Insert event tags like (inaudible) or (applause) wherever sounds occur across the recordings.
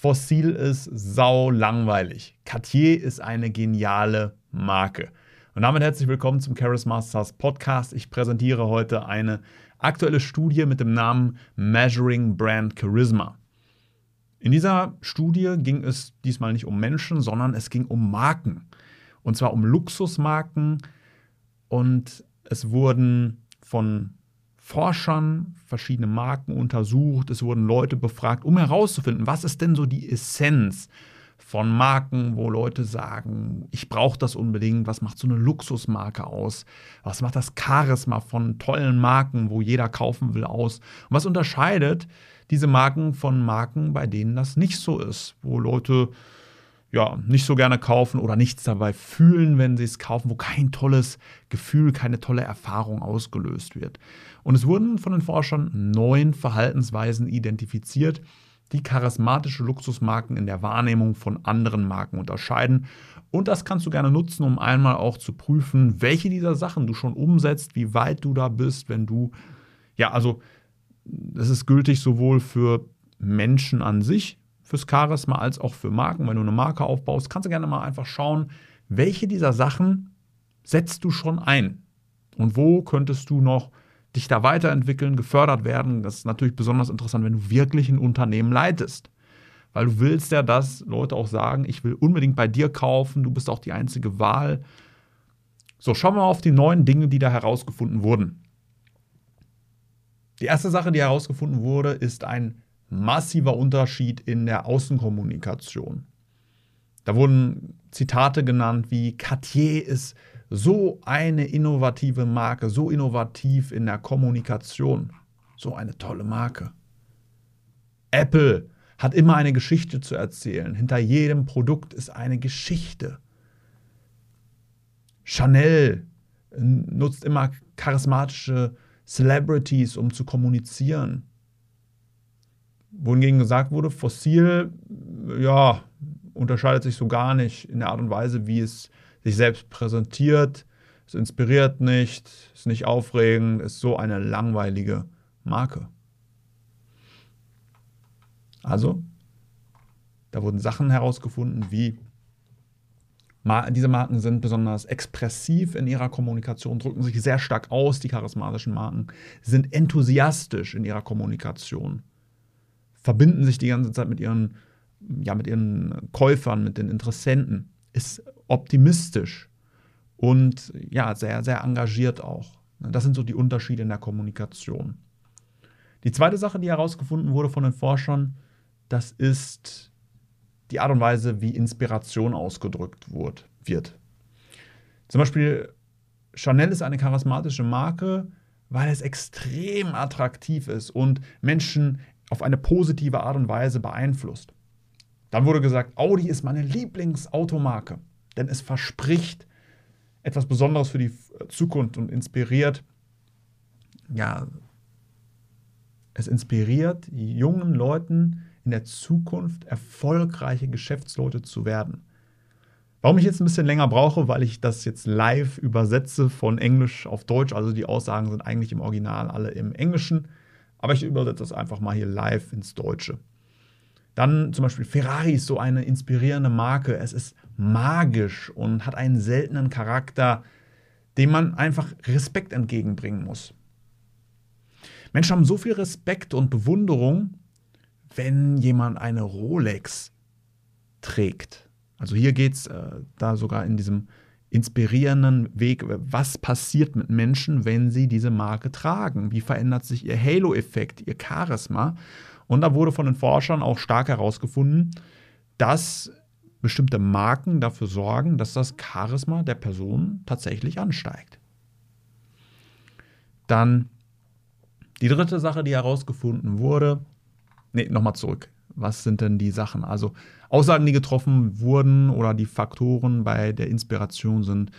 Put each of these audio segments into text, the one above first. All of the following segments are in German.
Fossil ist sau langweilig. Cartier ist eine geniale Marke. Und damit herzlich willkommen zum Charis Masters Podcast. Ich präsentiere heute eine aktuelle Studie mit dem Namen Measuring Brand Charisma. In dieser Studie ging es diesmal nicht um Menschen, sondern es ging um Marken. Und zwar um Luxusmarken. Und es wurden von Forschern verschiedene Marken untersucht. Es wurden Leute befragt, um herauszufinden, was ist denn so die Essenz von Marken, wo Leute sagen, ich brauche das unbedingt, was macht so eine Luxusmarke aus, was macht das Charisma von tollen Marken, wo jeder kaufen will, aus? Und was unterscheidet diese Marken von Marken, bei denen das nicht so ist, wo Leute ja, nicht so gerne kaufen oder nichts dabei fühlen, wenn sie es kaufen, wo kein tolles Gefühl, keine tolle Erfahrung ausgelöst wird. Und es wurden von den Forschern neun Verhaltensweisen identifiziert, die charismatische Luxusmarken in der Wahrnehmung von anderen Marken unterscheiden. Und das kannst du gerne nutzen, um einmal auch zu prüfen, welche dieser Sachen du schon umsetzt, wie weit du da bist, wenn du, ja, also das ist gültig sowohl für Menschen an sich, fürs Charisma, als auch für Marken. Wenn du eine Marke aufbaust, kannst du gerne mal einfach schauen, welche dieser Sachen setzt du schon ein und wo könntest du noch dich da weiterentwickeln, gefördert werden. Das ist natürlich besonders interessant, wenn du wirklich ein Unternehmen leitest. Weil du willst ja, dass Leute auch sagen, ich will unbedingt bei dir kaufen, du bist auch die einzige Wahl. So, schauen wir mal auf die neuen Dinge, die da herausgefunden wurden. Die erste Sache, die herausgefunden wurde, ist ein massiver Unterschied in der Außenkommunikation. Da wurden Zitate genannt wie Cartier ist so eine innovative Marke, so innovativ in der Kommunikation, so eine tolle Marke. Apple hat immer eine Geschichte zu erzählen. Hinter jedem Produkt ist eine Geschichte. Chanel nutzt immer charismatische Celebrities, um zu kommunizieren wohingegen gesagt wurde, Fossil, ja, unterscheidet sich so gar nicht in der Art und Weise, wie es sich selbst präsentiert. Es inspiriert nicht, ist nicht aufregend, ist so eine langweilige Marke. Also, da wurden Sachen herausgefunden wie diese Marken sind besonders expressiv in ihrer Kommunikation, drücken sich sehr stark aus, die charismatischen Marken, sind enthusiastisch in ihrer Kommunikation verbinden sich die ganze Zeit mit ihren, ja, mit ihren Käufern, mit den Interessenten, ist optimistisch und ja, sehr, sehr engagiert auch. Das sind so die Unterschiede in der Kommunikation. Die zweite Sache, die herausgefunden wurde von den Forschern, das ist die Art und Weise, wie Inspiration ausgedrückt wird. Zum Beispiel, Chanel ist eine charismatische Marke, weil es extrem attraktiv ist und Menschen auf eine positive Art und Weise beeinflusst. Dann wurde gesagt, Audi ist meine Lieblingsautomarke, denn es verspricht etwas Besonderes für die Zukunft und inspiriert, ja, es inspiriert jungen Leuten in der Zukunft erfolgreiche Geschäftsleute zu werden. Warum ich jetzt ein bisschen länger brauche, weil ich das jetzt live übersetze von Englisch auf Deutsch, also die Aussagen sind eigentlich im Original alle im Englischen. Aber ich übersetze das einfach mal hier live ins Deutsche. Dann zum Beispiel Ferrari ist so eine inspirierende Marke. Es ist magisch und hat einen seltenen Charakter, dem man einfach Respekt entgegenbringen muss. Menschen haben so viel Respekt und Bewunderung, wenn jemand eine Rolex trägt. Also hier geht es äh, da sogar in diesem inspirierenden Weg, was passiert mit Menschen, wenn sie diese Marke tragen? Wie verändert sich ihr Halo-Effekt, ihr Charisma? Und da wurde von den Forschern auch stark herausgefunden, dass bestimmte Marken dafür sorgen, dass das Charisma der Person tatsächlich ansteigt. Dann die dritte Sache, die herausgefunden wurde, nee, nochmal zurück was sind denn die Sachen? Also Aussagen, die getroffen wurden oder die Faktoren bei der Inspiration sind,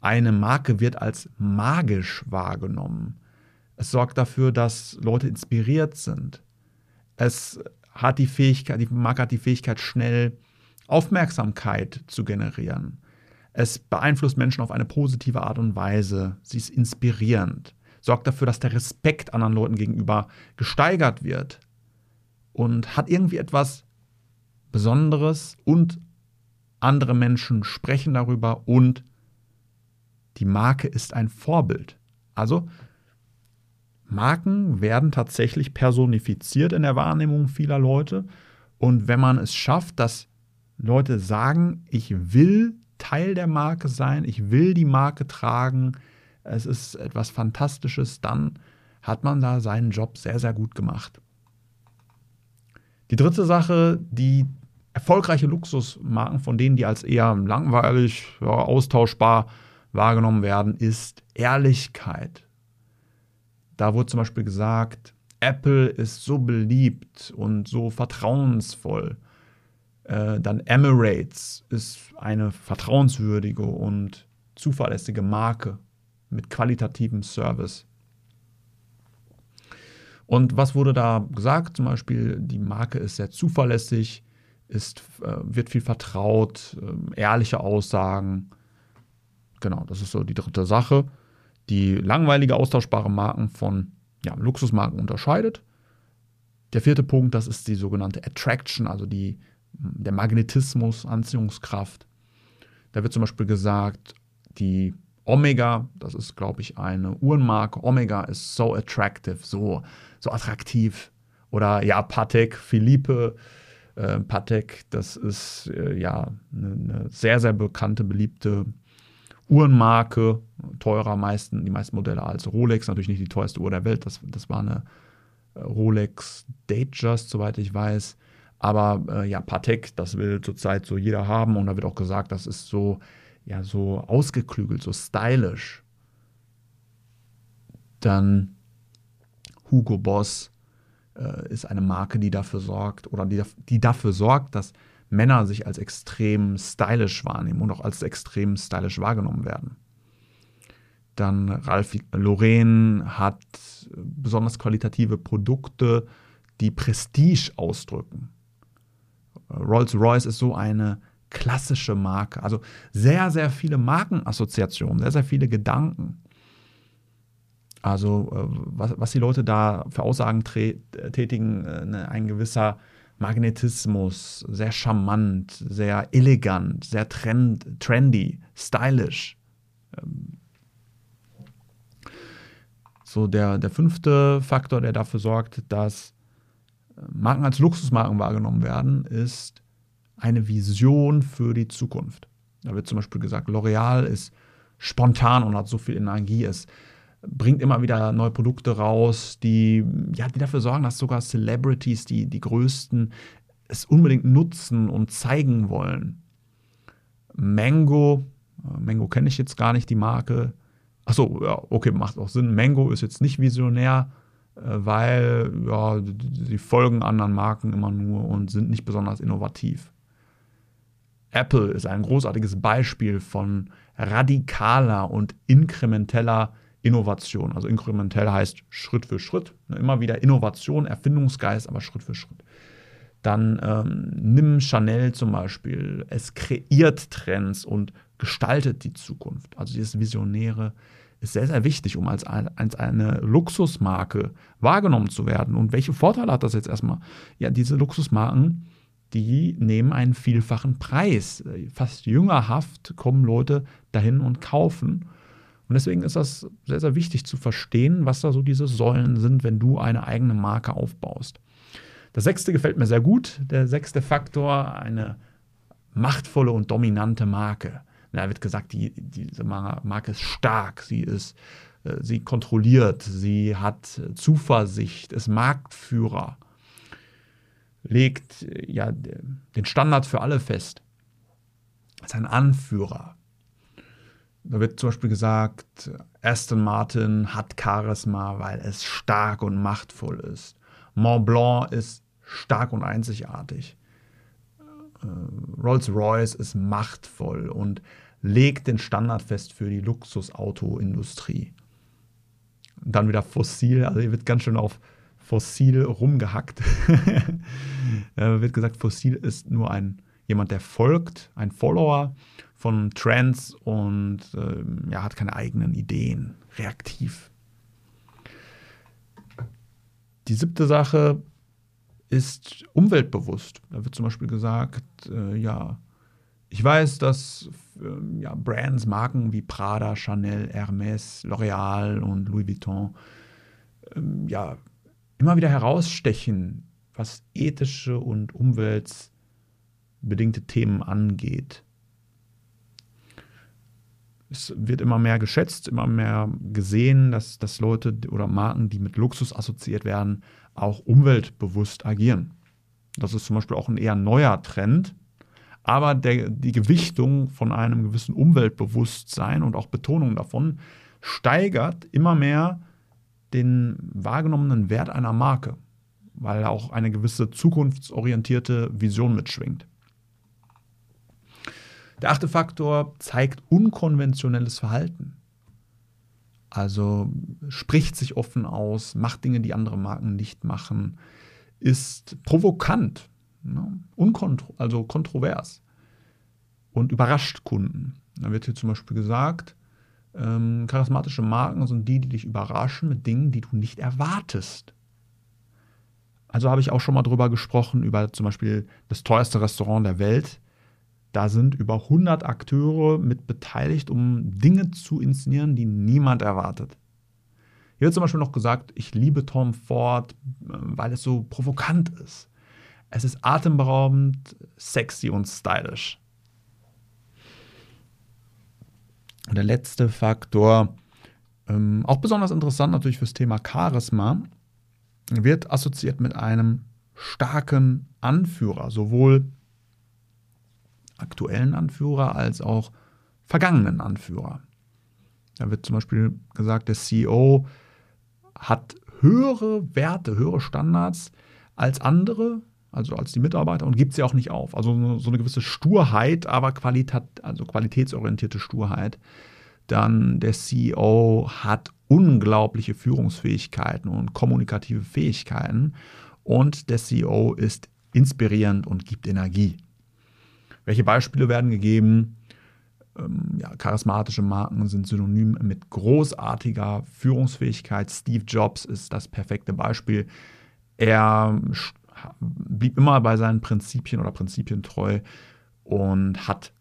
eine Marke wird als magisch wahrgenommen. Es sorgt dafür, dass Leute inspiriert sind. Es hat die Fähigkeit, die Marke hat die Fähigkeit, schnell Aufmerksamkeit zu generieren. Es beeinflusst Menschen auf eine positive Art und Weise. Sie ist inspirierend. Sorgt dafür, dass der Respekt anderen Leuten gegenüber gesteigert wird und hat irgendwie etwas Besonderes und andere Menschen sprechen darüber und die Marke ist ein Vorbild. Also Marken werden tatsächlich personifiziert in der Wahrnehmung vieler Leute. Und wenn man es schafft, dass Leute sagen, ich will Teil der Marke sein, ich will die Marke tragen, es ist etwas Fantastisches, dann hat man da seinen Job sehr, sehr gut gemacht. Die dritte Sache, die erfolgreiche Luxusmarken, von denen die als eher langweilig, ja, austauschbar wahrgenommen werden, ist Ehrlichkeit. Da wurde zum Beispiel gesagt, Apple ist so beliebt und so vertrauensvoll. Äh, dann Emirates ist eine vertrauenswürdige und zuverlässige Marke mit qualitativem Service. Und was wurde da gesagt? Zum Beispiel, die Marke ist sehr zuverlässig, ist, äh, wird viel vertraut, äh, ehrliche Aussagen. Genau, das ist so die dritte Sache, die langweilige, austauschbare Marken von ja, Luxusmarken unterscheidet. Der vierte Punkt, das ist die sogenannte Attraction, also die, der Magnetismus, Anziehungskraft. Da wird zum Beispiel gesagt, die Omega, das ist, glaube ich, eine Uhrenmarke. Omega ist so attractive, so, so attraktiv. Oder ja, Patek, Philippe, äh, Patek, das ist äh, ja eine, eine, sehr, sehr bekannte, beliebte Uhrenmarke. Teurer meisten, die meisten Modelle als Rolex, natürlich nicht die teuerste Uhr der Welt. Das, das war eine äh, Rolex Datejust, soweit ich weiß. Aber äh, ja, Patek, das will zurzeit so jeder haben und da wird auch gesagt, das ist so ja so ausgeklügelt, so stylisch. Dann Hugo Boss äh, ist eine Marke, die dafür sorgt oder die, die dafür sorgt, dass Männer sich als extrem stylisch wahrnehmen und auch als extrem stylisch wahrgenommen werden. Dann Ralph Lauren hat besonders qualitative Produkte, die Prestige ausdrücken. Rolls-Royce ist so eine klassische Marke. Also sehr, sehr viele Markenassoziationen, sehr, sehr viele Gedanken. Also äh, was, was die Leute da für Aussagen tätigen, äh, ne, ein gewisser Magnetismus, sehr charmant, sehr elegant, sehr trend, trendy, stylisch. Ähm, so der, der fünfte Faktor, der dafür sorgt, dass äh, Marken als Luxusmarken wahrgenommen werden, ist eine Vision für die Zukunft. Da wird zum Beispiel gesagt, L'Oreal ist spontan und hat so viel Energie. Es bringt immer wieder neue Produkte raus, die, ja, die dafür sorgen, dass sogar Celebrities, die, die größten, es unbedingt nutzen und zeigen wollen. Mango, äh, Mango kenne ich jetzt gar nicht, die Marke. Achso, ja, okay, macht auch Sinn. Mango ist jetzt nicht visionär, äh, weil ja, sie folgen anderen Marken immer nur und sind nicht besonders innovativ. Apple ist ein großartiges Beispiel von radikaler und inkrementeller Innovation. Also inkrementell heißt Schritt für Schritt. Ne, immer wieder Innovation, Erfindungsgeist, aber Schritt für Schritt. Dann ähm, nimm Chanel zum Beispiel. Es kreiert Trends und gestaltet die Zukunft. Also dieses Visionäre ist sehr, sehr wichtig, um als, als eine Luxusmarke wahrgenommen zu werden. Und welche Vorteile hat das jetzt erstmal? Ja, diese Luxusmarken die nehmen einen vielfachen Preis. Fast jüngerhaft kommen Leute dahin und kaufen. Und deswegen ist das sehr, sehr wichtig zu verstehen, was da so diese Säulen sind, wenn du eine eigene Marke aufbaust. Das sechste gefällt mir sehr gut. Der sechste Faktor, eine machtvolle und dominante Marke. Da wird gesagt, die, diese Marke ist stark, sie ist, äh, sie kontrolliert, sie hat Zuversicht, ist Marktführer legt ja den Standard für alle fest. Als ein Anführer. Da wird zum Beispiel gesagt, Aston Martin hat Charisma, weil es stark und machtvoll ist. Mont Blanc ist stark und einzigartig. Äh, Rolls-Royce ist machtvoll und legt den Standard fest für die Luxusautoindustrie. dann wieder fossil, also hier wird ganz schön auf fossil rumgehackt. (laughs) äh, wird gesagt, fossil ist nur ein jemand, der folgt, ein Follower von Trends und äh, ja, hat keine eigenen Ideen, reaktiv. Die siebte Sache ist umweltbewusst. Da wird zum Beispiel gesagt, äh, ja, ich weiß, dass äh, ja, Brands, Marken wie Prada, Chanel, Hermes, L'Oreal und Louis Vuitton ähm, ja, immer wieder herausstechen, was ethische und umweltbedingte Themen angeht. Es wird immer mehr geschätzt, immer mehr gesehen, dass, dass Leute oder Marken, die mit Luxus assoziiert werden, auch umweltbewusst agieren. Das ist zum Beispiel auch ein eher neuer Trend. Aber der, die Gewichtung von einem gewissen Umweltbewusstsein und auch Betonung davon steigert immer mehr den wahrgenommenen Wert einer Marke, weil auch eine gewisse zukunftsorientierte Vision mitschwingt. Der achte Faktor zeigt unkonventionelles Verhalten. Also spricht sich offen aus, macht Dinge, die andere Marken nicht machen, ist provokant, ne? Unkontro also kontrovers und überrascht Kunden. Da wird hier zum Beispiel gesagt, ähm, charismatische Marken sind die, die dich überraschen mit Dingen, die du nicht erwartest. Also habe ich auch schon mal drüber gesprochen, über zum Beispiel das teuerste Restaurant der Welt. Da sind über 100 Akteure mit beteiligt, um Dinge zu inszenieren, die niemand erwartet. Hier wird zum Beispiel noch gesagt, ich liebe Tom Ford, äh, weil es so provokant ist. Es ist atemberaubend, sexy und stylisch. Und der letzte Faktor, ähm, auch besonders interessant natürlich fürs Thema Charisma, wird assoziiert mit einem starken Anführer, sowohl aktuellen Anführer als auch vergangenen Anführer. Da wird zum Beispiel gesagt, der CEO hat höhere Werte, höhere Standards als andere, also als die Mitarbeiter und gibt sie auch nicht auf. Also so eine gewisse Sturheit, aber Qualitat, also qualitätsorientierte Sturheit. Dann der CEO hat unglaubliche Führungsfähigkeiten und kommunikative Fähigkeiten und der CEO ist inspirierend und gibt Energie. Welche Beispiele werden gegeben? Ähm, ja, charismatische Marken sind synonym mit großartiger Führungsfähigkeit. Steve Jobs ist das perfekte Beispiel. Er blieb immer bei seinen Prinzipien oder Prinzipien treu und hat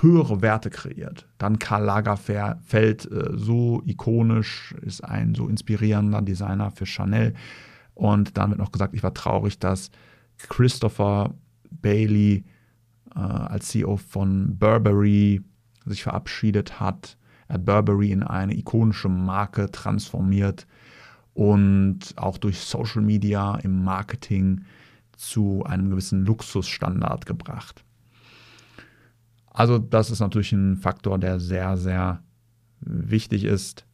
höhere Werte kreiert. Dann Karl Lagerfeld, äh, so ikonisch, ist ein so inspirierender Designer für Chanel. Und dann wird noch gesagt, ich war traurig, dass Christopher Bailey äh, als CEO von Burberry sich verabschiedet hat. Er hat Burberry in eine ikonische Marke transformiert und auch durch Social Media im Marketing zu einem gewissen Luxusstandard gebracht. Also das ist natürlich ein Faktor, der sehr, sehr wichtig ist.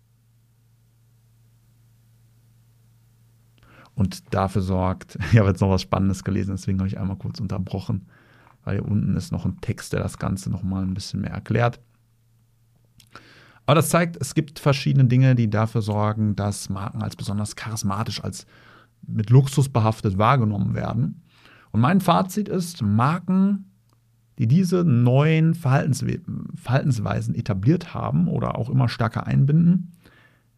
Und dafür sorgt, (laughs) ich habe jetzt noch was Spannendes gelesen, deswegen habe ich einmal kurz unterbrochen weil hier unten ist noch ein Text, der das Ganze nochmal ein bisschen mehr erklärt. Aber das zeigt, es gibt verschiedene Dinge, die dafür sorgen, dass Marken als besonders charismatisch, als mit Luxus behaftet wahrgenommen werden. Und mein Fazit ist, Marken, die diese neuen Verhaltenswe Verhaltensweisen etabliert haben oder auch immer stärker einbinden,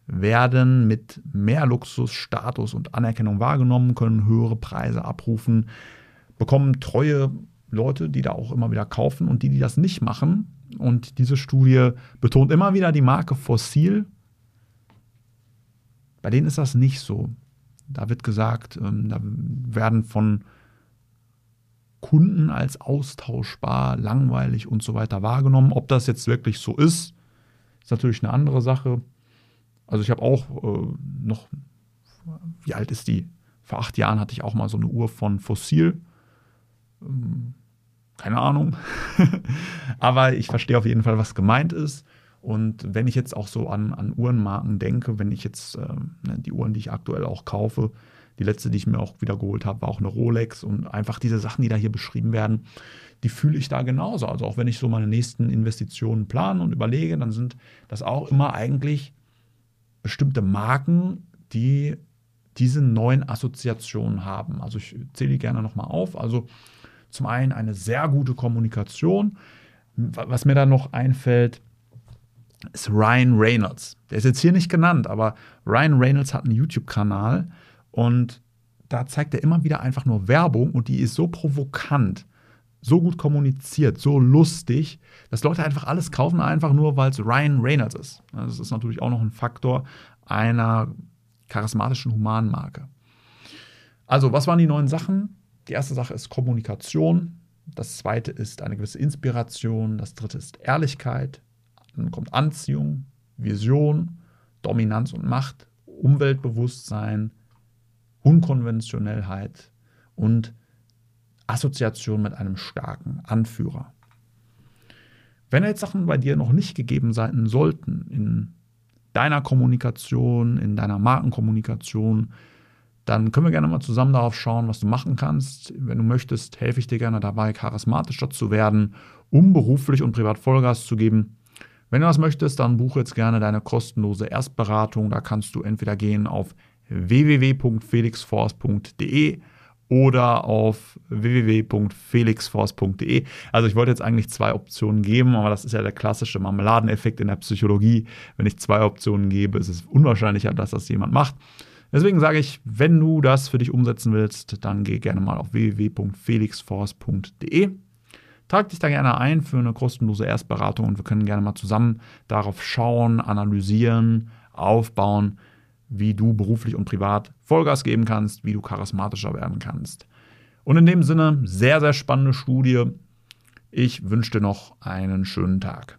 werden mit mehr Luxus, Status und Anerkennung wahrgenommen, können höhere Preise abrufen, bekommen treue Leute, die da auch immer wieder kaufen und die, die das nicht machen. Und diese Studie betont immer wieder die Marke Fossil. Bei denen ist das nicht so. Da wird gesagt, ähm, da werden von Kunden als austauschbar, langweilig und so weiter wahrgenommen. Ob das jetzt wirklich so ist, ist natürlich eine andere Sache. Also ich habe auch äh, noch, wie alt ist die? Vor acht Jahren hatte ich auch mal so eine Uhr von Fossil. Ähm, keine Ahnung. (laughs) Aber ich verstehe auf jeden Fall, was gemeint ist. Und wenn ich jetzt auch so an, an Uhrenmarken denke, wenn ich jetzt äh, ne, die Uhren, die ich aktuell auch kaufe, die letzte, die ich mir auch wieder geholt habe, war auch eine Rolex und einfach diese Sachen, die da hier beschrieben werden, die fühle ich da genauso. Also auch wenn ich so meine nächsten Investitionen plane und überlege, dann sind das auch immer eigentlich bestimmte Marken, die diese neuen Assoziationen haben. Also ich zähle die gerne nochmal auf. Also zum einen eine sehr gute Kommunikation. Was mir da noch einfällt, ist Ryan Reynolds. Der ist jetzt hier nicht genannt, aber Ryan Reynolds hat einen YouTube-Kanal und da zeigt er immer wieder einfach nur Werbung und die ist so provokant, so gut kommuniziert, so lustig, dass Leute einfach alles kaufen, einfach nur, weil es Ryan Reynolds ist. Das ist natürlich auch noch ein Faktor einer charismatischen Humanmarke. Also, was waren die neuen Sachen? Die erste Sache ist Kommunikation. Das zweite ist eine gewisse Inspiration. Das dritte ist Ehrlichkeit. Dann kommt Anziehung, Vision, Dominanz und Macht, Umweltbewusstsein, Unkonventionellheit und Assoziation mit einem starken Anführer. Wenn jetzt Sachen bei dir noch nicht gegeben sein sollten in deiner Kommunikation, in deiner Markenkommunikation, dann können wir gerne mal zusammen darauf schauen, was du machen kannst. Wenn du möchtest, helfe ich dir gerne dabei, charismatischer zu werden, um beruflich und privat Vollgas zu geben. Wenn du das möchtest, dann buche jetzt gerne deine kostenlose Erstberatung. Da kannst du entweder gehen auf www.felixforce.de oder auf www.felixforce.de. Also ich wollte jetzt eigentlich zwei Optionen geben, aber das ist ja der klassische Marmeladeneffekt in der Psychologie. Wenn ich zwei Optionen gebe, ist es unwahrscheinlicher, dass das jemand macht. Deswegen sage ich, wenn du das für dich umsetzen willst, dann geh gerne mal auf www.felixforce.de. Trag dich da gerne ein für eine kostenlose Erstberatung und wir können gerne mal zusammen darauf schauen, analysieren, aufbauen, wie du beruflich und privat Vollgas geben kannst, wie du charismatischer werden kannst. Und in dem Sinne, sehr, sehr spannende Studie. Ich wünsche dir noch einen schönen Tag.